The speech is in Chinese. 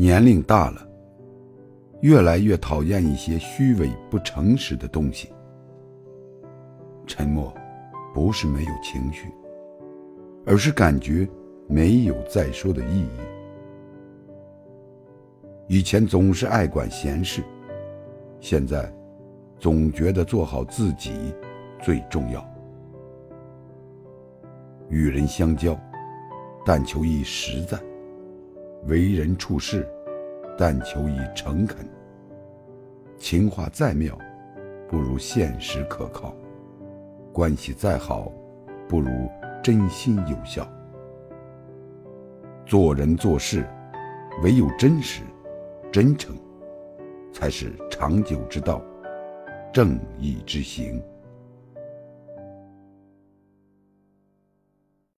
年龄大了，越来越讨厌一些虚伪不诚实的东西。沉默，不是没有情绪，而是感觉没有再说的意义。以前总是爱管闲事，现在总觉得做好自己最重要。与人相交，但求一实在；为人处事，但求以诚恳。情话再妙，不如现实可靠；关系再好，不如真心有效。做人做事，唯有真实。真诚，才是长久之道，正义之行。